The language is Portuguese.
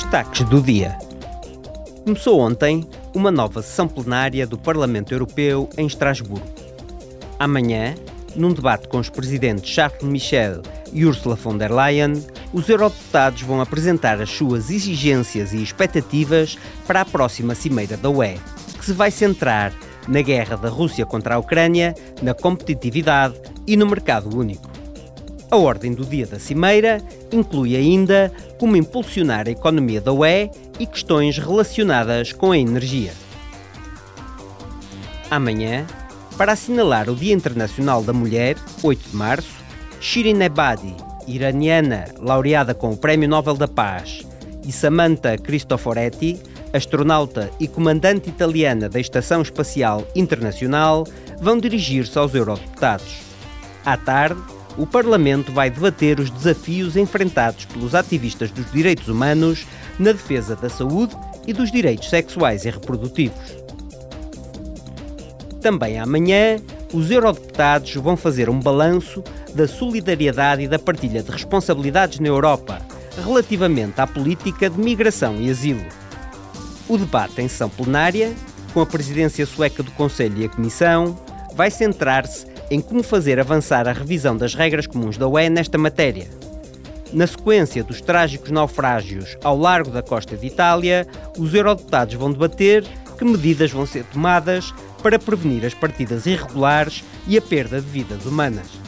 Destaques do dia. Começou ontem uma nova sessão plenária do Parlamento Europeu em Estrasburgo. Amanhã, num debate com os presidentes Charles Michel e Ursula von der Leyen, os eurodeputados vão apresentar as suas exigências e expectativas para a próxima cimeira da UE, que se vai centrar na guerra da Rússia contra a Ucrânia, na competitividade e no mercado único. A ordem do dia da Cimeira inclui ainda como impulsionar a economia da UE e questões relacionadas com a energia. Amanhã, para assinalar o Dia Internacional da Mulher, 8 de março, Shirin Ebadi, iraniana laureada com o Prémio Nobel da Paz, e Samantha Cristoforetti, astronauta e comandante italiana da Estação Espacial Internacional, vão dirigir-se aos eurodeputados. À tarde, o Parlamento vai debater os desafios enfrentados pelos ativistas dos direitos humanos na defesa da saúde e dos direitos sexuais e reprodutivos. Também amanhã, os eurodeputados vão fazer um balanço da solidariedade e da partilha de responsabilidades na Europa relativamente à política de migração e asilo. O debate em sessão plenária, com a presidência sueca do Conselho e a Comissão, vai centrar-se em como fazer avançar a revisão das regras comuns da UE nesta matéria. Na sequência dos trágicos naufrágios ao largo da costa de Itália, os eurodeputados vão debater que medidas vão ser tomadas para prevenir as partidas irregulares e a perda de vidas humanas.